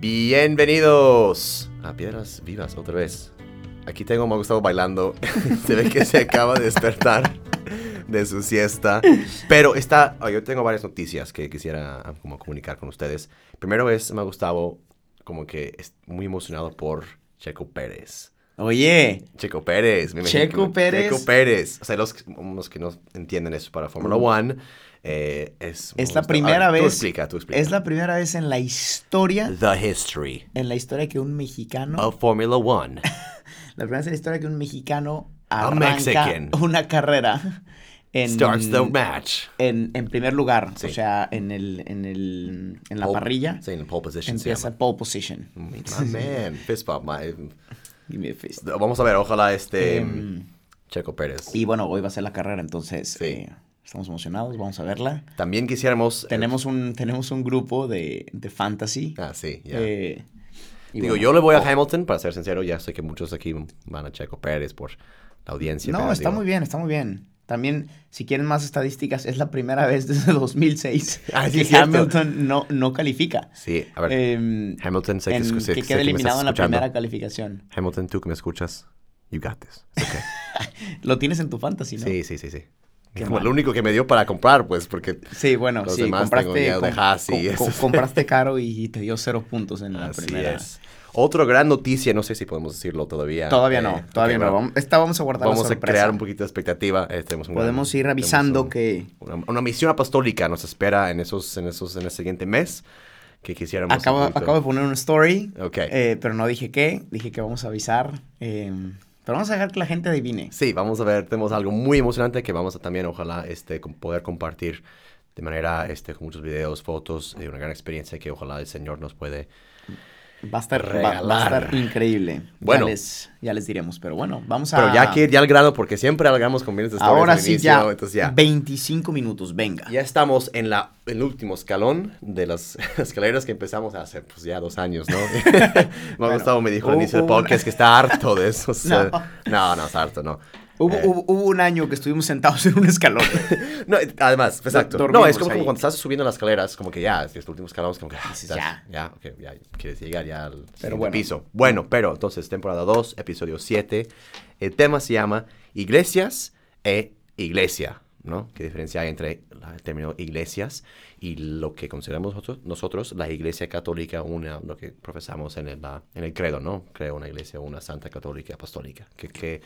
Bienvenidos a Piedras Vivas otra vez. Aquí tengo a Gustavo bailando. se ve que se acaba de despertar de su siesta. Pero está. oh, yo tengo varias noticias que quisiera ah, como comunicar con ustedes. Primero es, Mau Gustavo, como que es muy emocionado por Checo Pérez. Oye, Checo Pérez, me Checo que- Pérez. Checo Pérez. O sea, los, los que no entienden eso para Fórmula One, eh, es... Es la primera ah, Tú vez- explica, tú explica. es la primera vez en la historia, The history en la historia que un mexicano, of Formula One. la primera vez en la historia que un mexicano A arranca Mexican. una carrera en, Starts the match. en, en primer lugar, Sí. o sea, en el, en el, en la Pole- parrilla, Sí, en pole position empieza pole position. My man, fist bump, my- Give me a fist. Vamos a ver, ojalá este Em, Checo Pérez. y bueno, hoy va a ser la carrera, entonces Sí. eh, estamos emocionados, vamos a verla. También quisiéramos... eh, Tenemos un, tenemos un grupo de, de fantasy. Ah, sí, ya. eh, y Digo, bueno, yo le voy a oh, Hamilton, para ser sincero, ya sé que muchos aquí van a Checo Pérez por la audiencia. No, pero está digo- muy bien, está muy bien. También, si quieren más estadísticas, es la primera vez desde 2006 Ah, sí, que. Hamilton no, no califica. Sí, a ver, Em, Hamilton, sé que, en- sé- que sé queda que estás eliminado en la primera calificación. Hamilton, tú que me escuchas, you got this. Okay. Lo tienes en tu fantasy, ¿no? Sí, sí, sí, sí. Como lo único que me dio para comprar, pues, porque... Sí, bueno, Los sí, demás compraste, tengo com- com- com- compraste caro y te dio cero puntos en la Así primera. es. Otra gran noticia, no sé si podemos decirlo todavía. Todavía eh, no, todavía no. Vamos, esta vamos a guardar Vamos la a crear un poquito de expectativa. eh, tenemos un gran- Podemos ir avisando un- que Una, una misión apostólica nos espera en esos, en esos, en el siguiente mes que quisiéramos. acabo, acabo de poner una story, Ok. eh, pero no dije qué. Dije que vamos a avisar. eh, pero vamos a dejar que la gente adivine. Sí, vamos a ver, tenemos algo muy emocionante que vamos a también, ojalá, este, poder compartir de manera, este, con muchos videos, fotos, de una gran experiencia que ojalá el Señor nos puede. Va a estar, va- va, a Regalar. estar increíble. Bueno. Ya les, ya les diremos, pero bueno, vamos a... Pero ya que ir ya al grano, porque siempre alargamos con bienes de Ahora sí inicio, ya, entonces ya. 25 minutos, venga. Ya estamos en la, el último escalón de las escaleras que empezamos hace pues ya dos años, ¿no? me ha gustado, me dijo al inicio del podcast que está harto de eso. No. no, no, está harto, no. Hubo, Eh, hubo- hubo un año que estuvimos sentados en un escalón. No, además, exacto. No, es como, como cuando estás subiendo las escaleras, como que ya, este último escalón es como que ah, estás- ya. ya, ok, ya quieres llegar ya al siguiente bueno. piso. Bueno, pero entonces, temporada 2, episodio 7, el tema se llama Iglesias e Iglesia, ¿no? ¿Qué diferencia hay entre el término iglesias y lo que consideramos nosotros, nosotros la iglesia católica, una, lo que profesamos en el, en el credo, ¿no? Creo una iglesia, una santa católica apostólica. Que, que,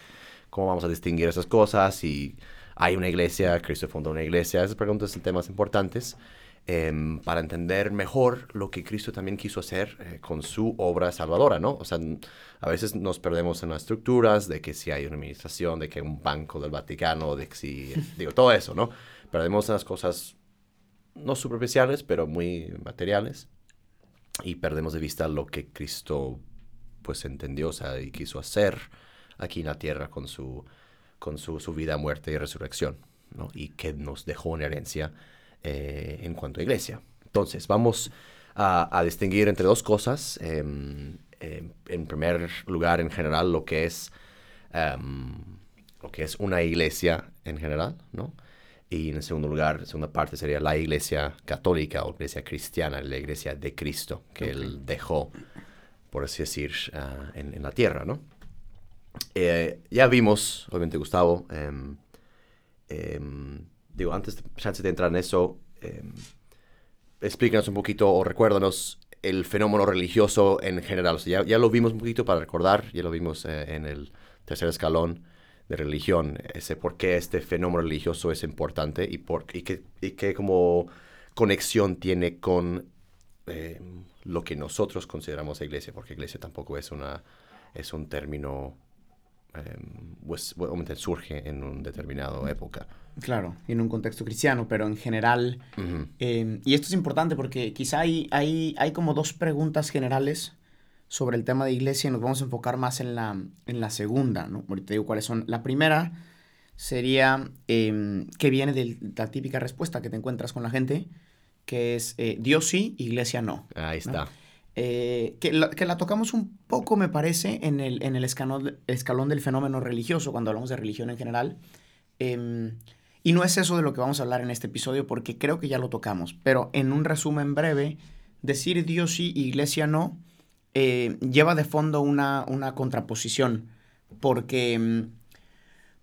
¿Cómo vamos a distinguir esas cosas? Y hay una iglesia, Cristo fundó una iglesia. Esas preguntas son temas importantes em, para entender mejor lo que Cristo también quiso hacer eh, con su obra salvadora, ¿no? O sea, a veces nos perdemos en las estructuras de que si hay una administración, de que hay un banco del Vaticano, de que si, digo, todo eso, ¿no? Perdemos las cosas no superficiales, pero muy materiales y perdemos de vista lo que Cristo pues entendió, o sea, y quiso hacer aquí en la tierra con su, con su, su vida, muerte y resurrección, ¿no? Y que nos dejó en herencia eh, en cuanto a iglesia. Entonces, vamos a, a distinguir entre dos cosas. em, em, en primer lugar, en general, lo que es em, lo que es una iglesia en general, ¿no? Y en segundo lugar, la segunda parte sería la iglesia católica o iglesia cristiana, la iglesia de Cristo que él dejó, por así decir, ah, en, en la tierra, ¿no? Eh, ya vimos, obviamente, Gustavo, em, em, digo, antes de, de entrar en eso, em, explícanos un poquito o recuérdanos el fenómeno religioso en general. O sea, ya, ya lo vimos un poquito para recordar, ya lo vimos eh, en el tercer escalón de religión, ese por qué este fenómeno religioso es importante y, por, y, qué, y qué como conexión tiene con eh, lo que nosotros consideramos iglesia, porque iglesia tampoco es, una, es un término, eh, pues obviamente surge en una determinada época. Claro, en un contexto cristiano, pero en general... Eh, y esto es importante porque quizá hay, hay, hay como dos preguntas generales sobre el tema de iglesia y nos vamos a enfocar más en la, en la segunda, ¿no? Ahorita digo cuáles son. La primera sería eh, que viene de la típica respuesta que te encuentras con la gente, que es eh, Dios sí, iglesia no. Ahí está. Eh, que, la, tocamos un poco, me parece, en el, escalón, del fenómeno religioso, cuando hablamos de religión en general. Em, y no es eso de lo que vamos a hablar en este episodio, porque creo que ya lo tocamos, pero en un resumen breve, decir Dios sí, iglesia no, eh, lleva de fondo una, contraposición, porque, mm,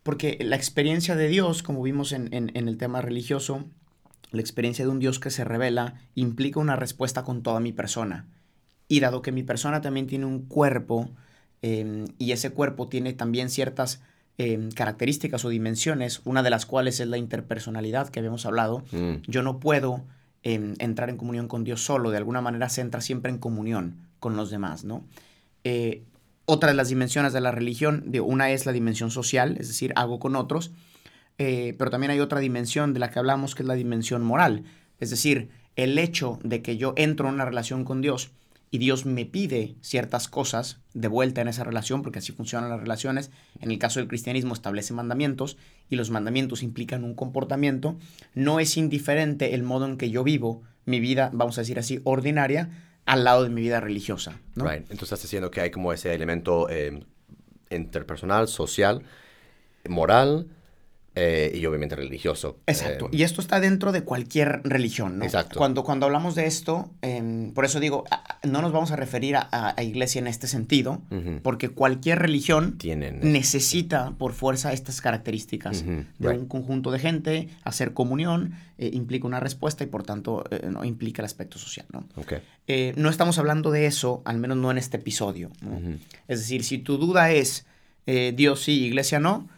porque la experiencia de Dios, como vimos en el tema religioso, la experiencia de un Dios que se revela implica una respuesta con toda mi persona. Y dado que mi persona también tiene un cuerpo, eh, y ese cuerpo tiene también ciertas eh, características o dimensiones, una de las cuales es la interpersonalidad que habíamos hablado, Mm, yo no puedo eh, entrar en comunión con Dios solo, de alguna manera se entra siempre en comunión con los demás, ¿no? Eh, otra de las dimensiones de la religión, de, una es la dimensión social, es decir, hago con otros, eh, pero también hay otra dimensión de la que hablamos que es la dimensión moral, es decir, el hecho de que yo entro en una relación con Dios y Dios me pide ciertas cosas de vuelta en esa relación, porque así funcionan las relaciones. En el caso del cristianismo establece mandamientos y los mandamientos implican un comportamiento. No es indiferente el modo en que yo vivo mi vida, vamos a decir así, ordinaria, al lado de mi vida religiosa. Right. Entonces estás diciendo que hay como ese elemento eh, interpersonal, social, moral eh, y obviamente religioso. Exacto. Eh, y esto está dentro de cualquier religión, ¿no? Exacto. Cuando, cuando hablamos de esto, em, por eso digo, no nos vamos a referir a, a- a iglesia en este sentido, porque cualquier religión tienen... necesita por fuerza estas características de right. un conjunto de gente, hacer comunión eh, implica una respuesta y por tanto no implica el aspecto social, ¿no? Ok. Eh, no estamos hablando de eso, al menos no en este episodio. Es decir, si tu duda es Dios sí, iglesia no,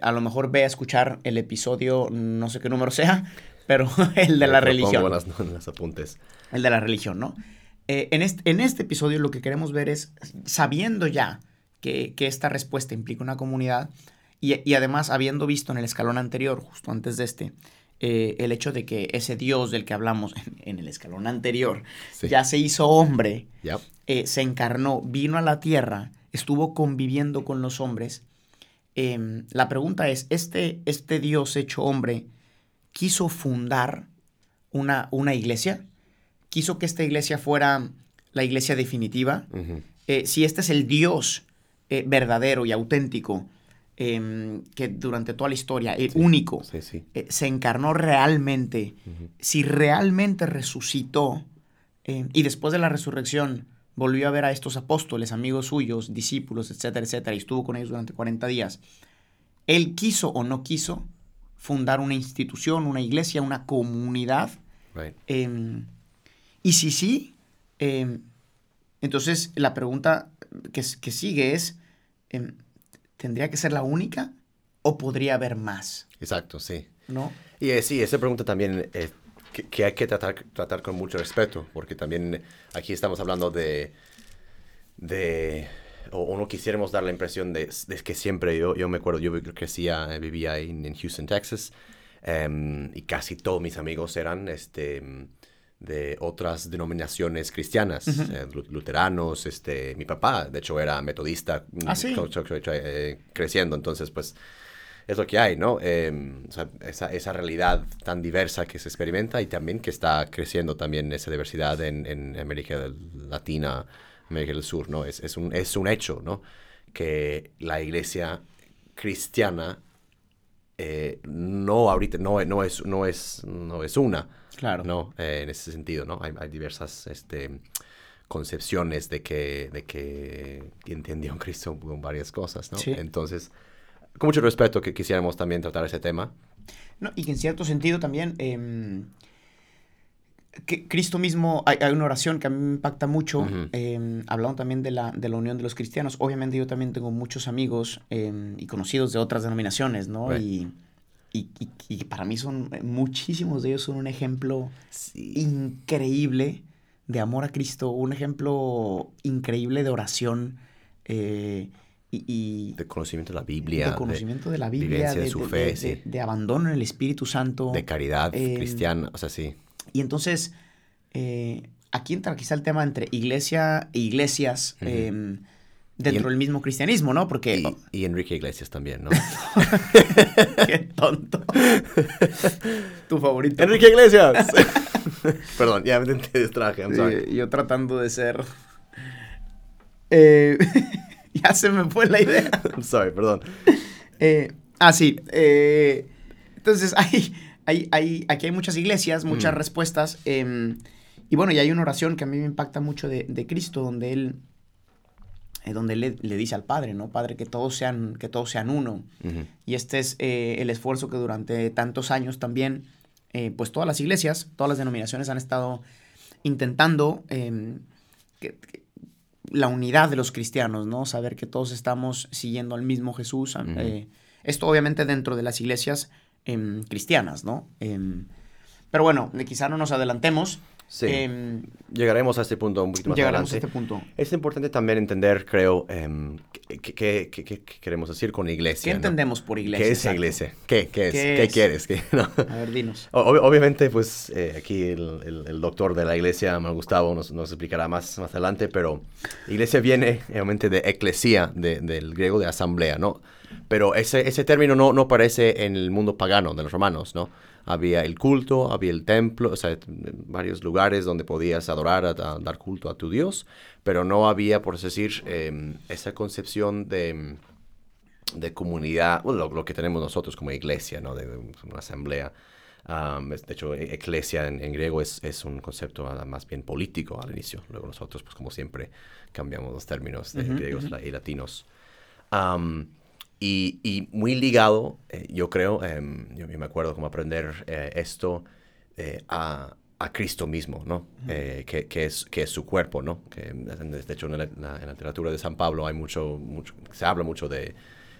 a lo mejor ve a escuchar el episodio, no sé qué número sea, pero el de la religión. pongo en las, en las apuntes. El de la religión, ¿no? Eh, en, este, en este episodio lo que queremos ver es, sabiendo ya que, que esta respuesta implica una comunidad y, y además habiendo visto en el escalón anterior, justo antes de este, eh, el hecho de que ese Dios del que hablamos en, en el escalón anterior Sí. ya se hizo hombre, Yep. eh, se encarnó, vino a la tierra, estuvo conviviendo con los hombres. Em, la pregunta es, ¿este, ¿este Dios hecho hombre quiso fundar una, una iglesia? ¿Quiso que esta iglesia fuera la iglesia definitiva? Eh, si este es el Dios eh, verdadero y auténtico, em, que durante toda la historia, el Sí. único, Sí, sí. eh, se encarnó realmente, si realmente resucitó eh, y después de la resurrección volvió a ver a estos apóstoles, amigos suyos, discípulos, etcétera, etcétera, y estuvo con ellos durante 40 días, él quiso o no quiso fundar una institución, una iglesia, una comunidad, Right. em, y si sí, em, entonces la pregunta que sigue es, em, ¿tendría que ser la única o podría haber más? Exacto, sí. ¿No? Y eh, sí, esa pregunta también eh, que, que hay que tratar, tratar con mucho respeto, porque también aquí estamos hablando de, de o, o no quisiéramos dar la impresión de, de que siempre, yo, yo me acuerdo, yo crecía, eh, vivía en, en Houston, Texas, em, y casi todos mis amigos eran este, de otras denominaciones cristianas, eh, lu- luteranos, este, mi papá, de hecho, era metodista, Ah, sí. co- eh, creciendo, entonces, pues, es lo que hay, ¿no? Eh, o sea, esa, esa realidad tan diversa que se experimenta y también que está creciendo también esa diversidad en, en América Latina, América del Sur, ¿no? Es, es, un, es un hecho, ¿no? Que la iglesia cristiana eh, no ahorita, no, no, es, no, es, no es una, Claro. ¿no? Eh, en ese sentido, ¿no? Hay, hay diversas este, concepciones de que, de que Cristo con varias cosas, ¿no? Sí. Entonces, con mucho respeto que quisiéramos también tratar ese tema. No, y que en cierto sentido también, em, que Cristo mismo, hay, hay una oración que a mí me impacta mucho, em, hablando también de la, de la unión de los cristianos. Obviamente yo también tengo muchos amigos em, y conocidos de otras denominaciones, ¿no? Right. Y, y, y- y para mí son, muchísimos de ellos son un ejemplo increíble de amor a Cristo, un ejemplo increíble de oración eh, y, y De conocimiento de la Biblia, de conocimiento de, la Biblia, de, de su fe, de- sí. de- de abandono en el Espíritu Santo. de caridad em, cristiana, o sea, sí. Y entonces, eh, aquí entra quizá el tema entre iglesia e iglesias em, dentro en- del mismo cristianismo, ¿no? Porque... Y, y Enrique Iglesias también, ¿no? ¡Qué tonto! tu favorito. ¡Enrique Iglesias! Perdón, ya me te distraje, I'm sorry. Eh, yo tratando de ser... Eh, ya se me fue la idea. I'm sorry, perdón. Eh, ah, sí. eh, entonces, hay, hay, hay, aquí hay muchas iglesias, muchas Mm. respuestas. em, Y bueno, y hay una oración que a mí me impacta mucho de, de Cristo, donde él, eh, donde le, le dice al Padre, ¿no? Padre, que todos sean, que todos sean uno. Y este es eh, el esfuerzo que durante tantos años también, pues todas las iglesias, todas las denominaciones han estado intentando em, que- que- la unidad de los cristianos, ¿no? Saber que todos estamos siguiendo al mismo Jesús. eh, esto obviamente dentro de las iglesias em, cristianas, ¿no? Em, pero bueno, quizá no nos adelantemos. Sí. Em, Llegaremos a este punto un poquito más llegaremos a adelante. este punto. Es importante también entender, creo, em, qué, queremos decir con iglesia. ¿Qué ¿no? entendemos por iglesia? ¿Qué es Exacto. iglesia? ¿Qué, qué es? ¿Qué ¿Qué, es? quieres? ¿Qué- no? A ver, dinos. O- ob- obviamente, pues eh, aquí el, el- el doctor de la iglesia, Mar Gustavo, nos, nos explicará más, más adelante, pero iglesia viene realmente de eclesía, de- del griego de asamblea, ¿no? Pero ese, ese término no, no aparece en el mundo pagano de los romanos, ¿no? Había el culto, había el templo, o sea, varios lugares donde podías adorar, a- a dar culto a tu Dios, pero no había, por decir, em, esa concepción de de comunidad, bueno, lo, lo que tenemos nosotros como iglesia, ¿no? De, de una asamblea. Am, es- de hecho, e- eclesia en, en griego es, es un concepto ah, más bien político al inicio. Luego nosotros, pues como siempre, cambiamos los términos de Ujú, griegos ujú. la- y latinos. Am, y, y muy ligado, eh, yo creo, em, yo, me acuerdo como aprender eh, esto eh, a, a Cristo mismo, ¿no? Eh, que, que es, que es su cuerpo, ¿no? Que, de hecho, en la, en la literatura de San Pablo hay mucho, mucho se habla mucho de,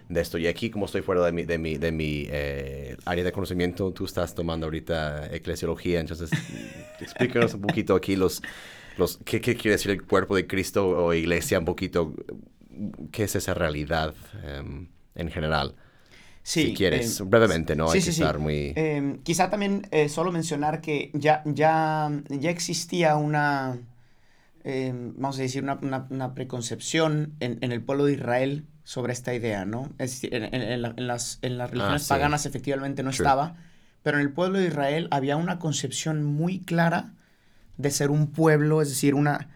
de esto. Y aquí, como estoy fuera de mi, de mi, de mi eh, área de conocimiento, tú estás tomando ahorita eclesiología, entonces explícanos un poquito aquí los, los ¿qué, qué quiere decir el cuerpo de Cristo o iglesia, un poquito, qué es esa realidad em, en general. Sí, si quieres, eh, brevemente, ¿no? sí, Hay que sí. estar muy... Eh, quizá también eh, solo mencionar que ya, ya, ya existía una, vamos a decir, una, una- una preconcepción en, en el pueblo de Israel sobre esta idea, ¿no? Es en, en- en la- en las, en las religiones Ah, sí. paganas efectivamente no True. estaba, pero en el pueblo de Israel había una concepción muy clara de ser un pueblo, es decir, una,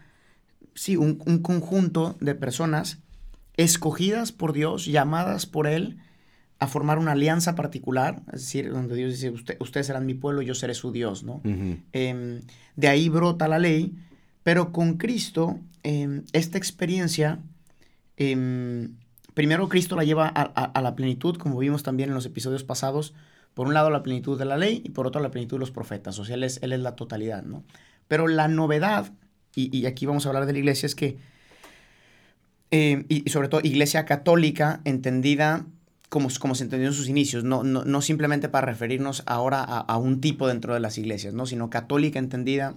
sí, un, un conjunto de personas escogidas por Dios, llamadas por Él a formar una alianza particular, es decir, donde Dios dice, "Usted- ustedes serán mi pueblo, yo seré su Dios, ¿no? Em, de ahí brota la ley, pero con Cristo, em, esta experiencia, em, primero Cristo la lleva a, a- a la plenitud, como vimos también en los episodios pasados, por un lado la plenitud de la ley y por otro la plenitud de los profetas, o sea, Él es, él es la totalidad, ¿no? Pero la novedad, y, y aquí vamos a hablar de la iglesia, es que, eh, y, y sobre todo iglesia católica entendida como, como se entendió en sus inicios, no, no, no simplemente para referirnos ahora a, a un tipo dentro de las iglesias, ¿no? sino católica entendida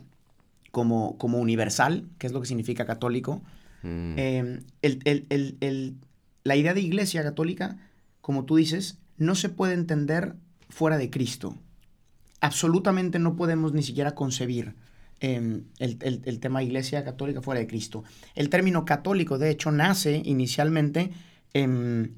como, como universal, que es lo que significa católico. Mm. Eh, el- el- el- el- la idea de iglesia católica, como tú dices, no se puede entender fuera de Cristo. Absolutamente no podemos ni siquiera concebir eh, el, el- tema iglesia católica fuera de Cristo. El término católico, de hecho, nace inicialmente em,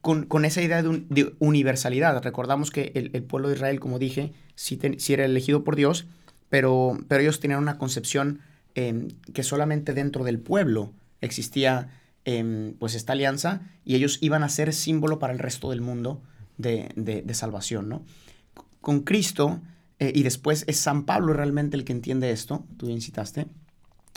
con, con esa idea de, un- de universalidad. Recordamos que el, pueblo de Israel, como dije, sí, era elegido por Dios, pero, pero ellos tenían una concepción em, que solamente dentro del pueblo existía em, pues esta alianza y ellos iban a ser símbolo para el resto del mundo de, de- de salvación, ¿no? Con Cristo, eh, y después es San Pablo realmente el que entiende esto, tú bien citaste,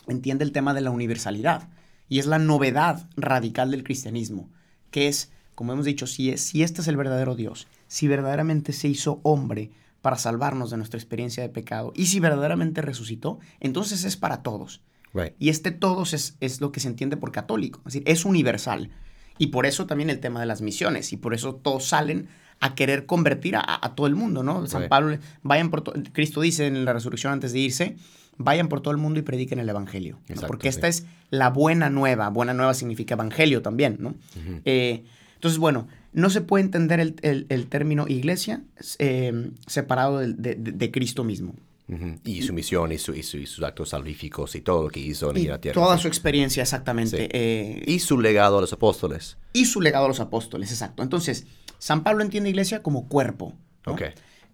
entiende el tema de la universalidad y es la novedad radical del cristianismo, que es, como hemos dicho, si, es, si este es el verdadero Dios, si verdaderamente se hizo hombre para salvarnos de nuestra experiencia de pecado y si verdaderamente resucitó, entonces es para todos. Right. Y este todos es, es lo que se entiende por católico, es decir, es universal. Y por eso también el tema de las misiones, y por eso todos salen a querer convertir a, a todo el mundo, ¿no? San. Pablo, vayan por to- Cristo dice en la resurrección antes de irse, vayan por todo el mundo y prediquen el Evangelio. ¿no? Exacto, Porque sí. esta es la buena nueva, buena nueva significa Evangelio también, ¿no? Eh, entonces, bueno, no se puede entender el, el- el término iglesia eh, separado de, de- de Cristo mismo. Y su misión y, su- y su- y sus actos salvíficos y todo lo que hizo en Y la tierra. toda su experiencia, exactamente. Sí. eh, Y su legado a los apóstoles. y su legado a los apóstoles, exacto. Entonces, San Pablo entiende iglesia como cuerpo. ¿no? Ok.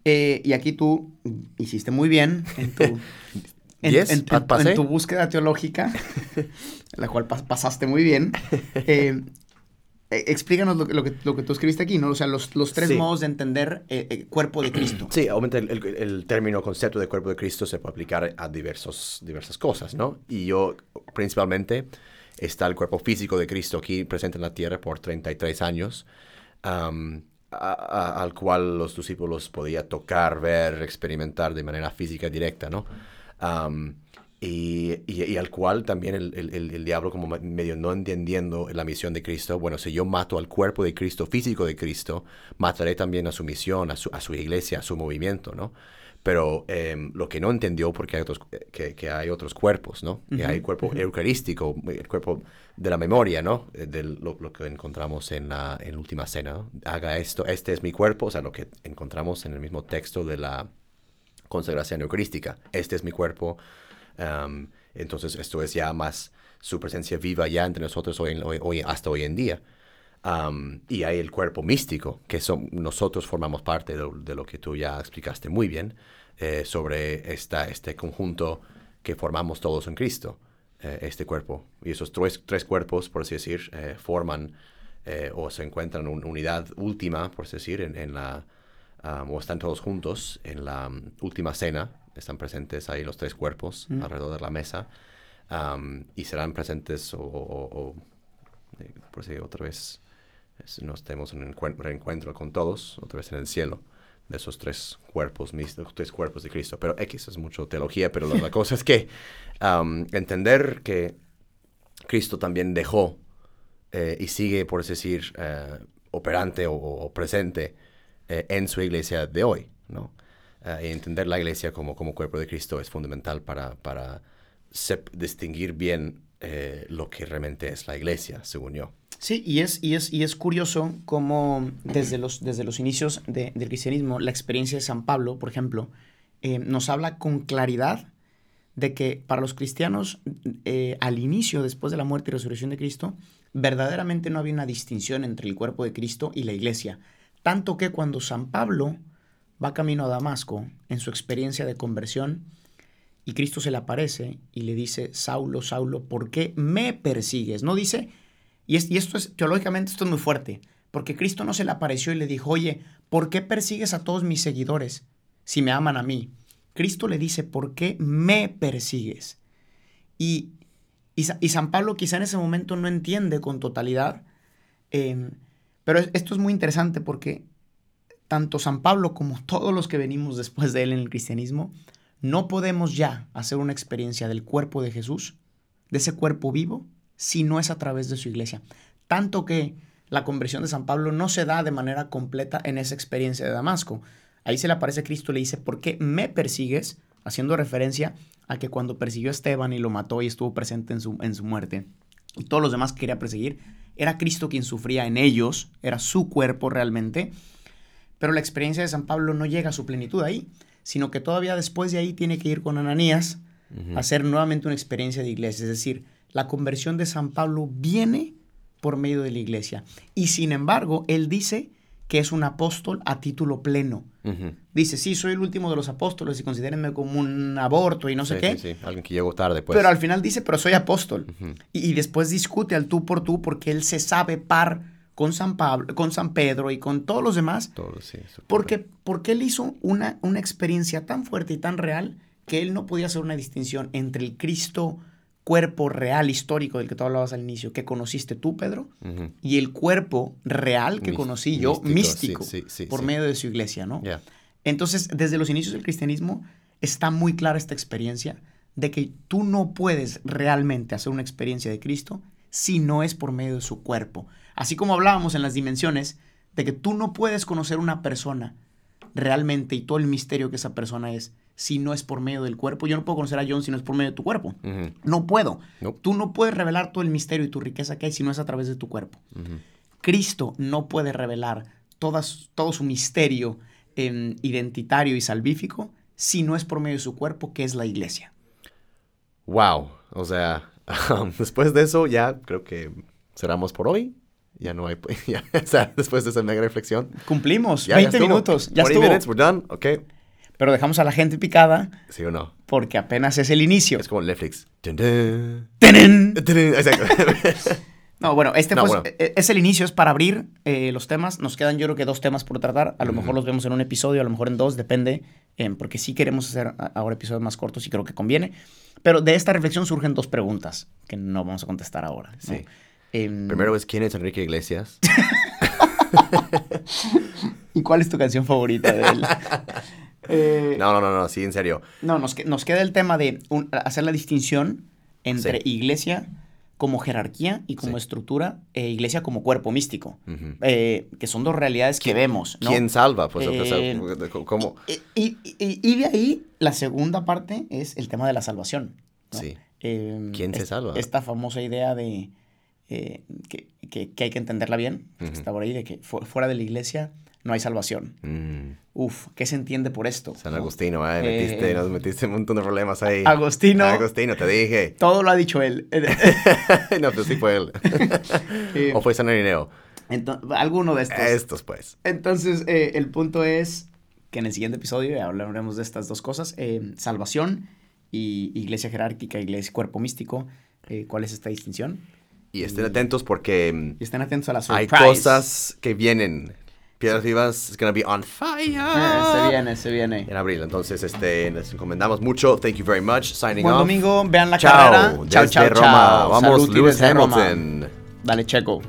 Eh, y aquí tú hiciste muy bien en tu, en, Yes, en- pa- en- tu búsqueda teológica, la cual pas- pasaste muy bien. Eh, eh, explícanos lo, que- lo que, lo que tú escribiste aquí, ¿no? O sea, los, los tres Sí. modos de entender eh, el cuerpo de Cristo. Sí, obviamente el, el- el término concepto de cuerpo de Cristo se puede aplicar a diversos, diversas cosas, ¿no? Y yo, principalmente, está el cuerpo físico de Cristo aquí presente en la tierra por 33 años, al cual los discípulos podían tocar, ver, experimentar de manera física directa, ¿no? Y, y- y al cual también el, el- el- diablo como me- medio no entendiendo la misión de Cristo, bueno, si yo mato al cuerpo de Cristo, físico de Cristo, mataré también a su misión, a su, a su iglesia, a su movimiento, ¿no? Pero em, lo que no entendió, porque hay otros, que, que hay otros cuerpos, ¿no? Que hay el cuerpo eucarístico, el cuerpo de la memoria, ¿no? Eh, De lo, lo que encontramos en la, en la última cena, ¿no? Haga esto, este es mi cuerpo, o sea, lo que encontramos en el mismo texto de la consagración eucarística. Este es mi cuerpo. am, entonces, esto es ya más su presencia viva ya entre nosotros hoy, en- hoy- hoy- hasta hoy en día. Am, y hay el cuerpo místico, que son, nosotros formamos parte de, lo- de lo que tú ya explicaste muy bien, eh, sobre esta, este conjunto que formamos todos en Cristo, eh, este cuerpo. Y esos tres, tres cuerpos, por así decir, eh, forman eh, o se encuentran en una unidad última, por así decir, en, en la, am, o están todos juntos en la mm, última cena, están presentes ahí los tres cuerpos alrededor de la mesa, y serán presentes o, o- o- eh, por si otra vez es- nos tenemos un encuen- reencuentro con todos, otra vez en el cielo, de esos tres cuerpos, mis tres cuerpos de Cristo. Pero X es mucho teología, pero la, la cosa es que entender que Cristo también dejó eh, y sigue, por así decir, eh, operante o, o presente eh, en su iglesia de hoy, ¿no? Y entender la iglesia como, como cuerpo de Cristo es fundamental para, para distinguir bien lo que realmente es la iglesia, según yo. Sí, y es, y es, y es curioso cómo desde los, desde los inicios de- del cristianismo, la experiencia de San Pablo, por ejemplo, eh, nos habla con claridad de que para los cristianos, eh, al inicio, después de la muerte y resurrección de Cristo, verdaderamente no había una distinción entre el cuerpo de Cristo y la iglesia. Tanto que cuando San Pablo va camino a Damasco, en su experiencia de conversión, y Cristo se le aparece y le dice, Saulo, Saulo, ¿por qué me persigues? No dice, y, es- y esto es, teológicamente esto es muy fuerte, porque Cristo no se le apareció y le dijo, oye, ¿por qué persigues a todos mis seguidores si me aman a mí? Cristo le dice, ¿por qué me persigues? Y, y, Sa- y San Pablo quizá en ese momento no entiende con totalidad, eh, pero es- esto es muy interesante porque tanto San Pablo como todos los que venimos después de él en el cristianismo, no podemos ya hacer una experiencia del cuerpo de Jesús, de ese cuerpo vivo, si no es a través de su iglesia. Tanto que la conversión de San Pablo no se da de manera completa en esa experiencia de Damasco. Ahí se le aparece Cristo y le dice, ¿por qué me persigues? Haciendo referencia a que cuando persiguió a Esteban y lo mató y estuvo presente en su, en su muerte, y todos los demás que quería perseguir, era Cristo quien sufría en ellos, era su cuerpo realmente, pero la experiencia de San Pablo no llega a su plenitud ahí, sino que todavía después de ahí tiene que ir con Ananías a hacer nuevamente una experiencia de iglesia. Es decir, la conversión de San Pablo viene por medio de la iglesia. Y sin embargo, él dice que es un apóstol a título pleno. Dice, sí, soy el último de los apóstoles y considérenme como un aborto y no sé Sí, qué. sí, sí. Alguien que llegó tarde, pues. Pero al final dice, pero soy apóstol. Y, y después discute al tú por tú porque él se sabe par con San Pablo, con San Pedro y con todos los demás. Todo, sí, Porque, porque él hizo una, una experiencia tan fuerte y tan real que él no podía hacer una distinción entre el Cristo cuerpo real histórico del que tú hablabas al inicio, que conociste tú, Pedro, y el cuerpo real que conocí yo, místico, místico, sí, sí, sí, por medio de su iglesia, ¿no? Entonces, desde los inicios del cristianismo está muy clara esta experiencia de que tú no puedes realmente hacer una experiencia de Cristo si no es por medio de su cuerpo. Así como hablábamos en las dimensiones de que tú no puedes conocer una persona realmente y todo el misterio que esa persona es si no es por medio del cuerpo. Yo no puedo conocer a John si no es por medio de tu cuerpo. No puedo. Nope. Tú no puedes revelar todo el misterio y tu riqueza que hay si no es a través de tu cuerpo. Cristo no puede revelar todas, todo su misterio em, identitario y salvífico si no es por medio de su cuerpo, que es la iglesia. Wow. O sea, después de eso ya creo que cerramos por hoy. Ya no hay... Ya, o sea, después de esa mega reflexión. Cumplimos, Ya, 20 ya estuvo. minutos, ya 20 estuvo. minutes, we're done. Ok. Pero dejamos a la gente picada ¿Sí o no? porque apenas es el inicio. Es como Netflix. ¡Tenen! Dun, dun. Exacto. No, bueno, este No, fue- bueno. e- es el inicio, es para abrir eh, los temas. Nos quedan yo creo que dos temas por tratar. A lo mejor los vemos en un episodio, a lo mejor en dos, depende. eh, porque sí queremos hacer ahora episodios más cortos y creo que conviene. Pero de esta reflexión surgen dos preguntas que no vamos a contestar ahora. ¿no? Sí. Em, Primero es, ¿quién es Enrique Iglesias? ¿Y cuál es tu canción favorita de él? Eh, No, no, no, no, sí, en serio. No, nos, nos queda el tema de un- hacer la distinción entre Sí. iglesia como jerarquía y como Sí. estructura e iglesia como cuerpo místico. Eh, que son dos realidades que vemos. ¿no? ¿Quién salva? Pues, Eh, ¿cómo? Y, y- y- y de ahí, la segunda parte es el tema de la salvación. ¿no? Sí. Eh, ¿Quién se salva? Esta famosa idea de eh, que, que- que hay que entenderla bien, que está por ahí, de que fu- fuera de la iglesia no hay salvación. Mm, Uf, ¿qué se entiende por esto? San ¿no? Agustino, ¿eh? Eh, Metiste, nos metiste un montón de problemas ahí. Agostino, Agustino, te dije. todo lo ha dicho él. no, pues sí fue él. Eh, o fue San Irineo. alguno de estos. Estos, pues. Entonces, eh, el punto es que en el siguiente episodio hablaremos de estas dos cosas. eh, salvación y iglesia jerárquica, iglesia cuerpo místico. eh, ¿Cuál es esta distinción? Y estén atentos porque mm, Y estén atentos a la hay cosas que vienen. Piedras Vivas is gonna be on fire. Eh, se viene, se viene. En abril. Entonces, este, les encomendamos mucho. Thank you very much. Signing Buen off. domingo, vean la Chao. carrera. Chao, Desde chao, Roma. chao. Vamos, Saluti Lewis desde Roma. Hamilton. Dale, Checo.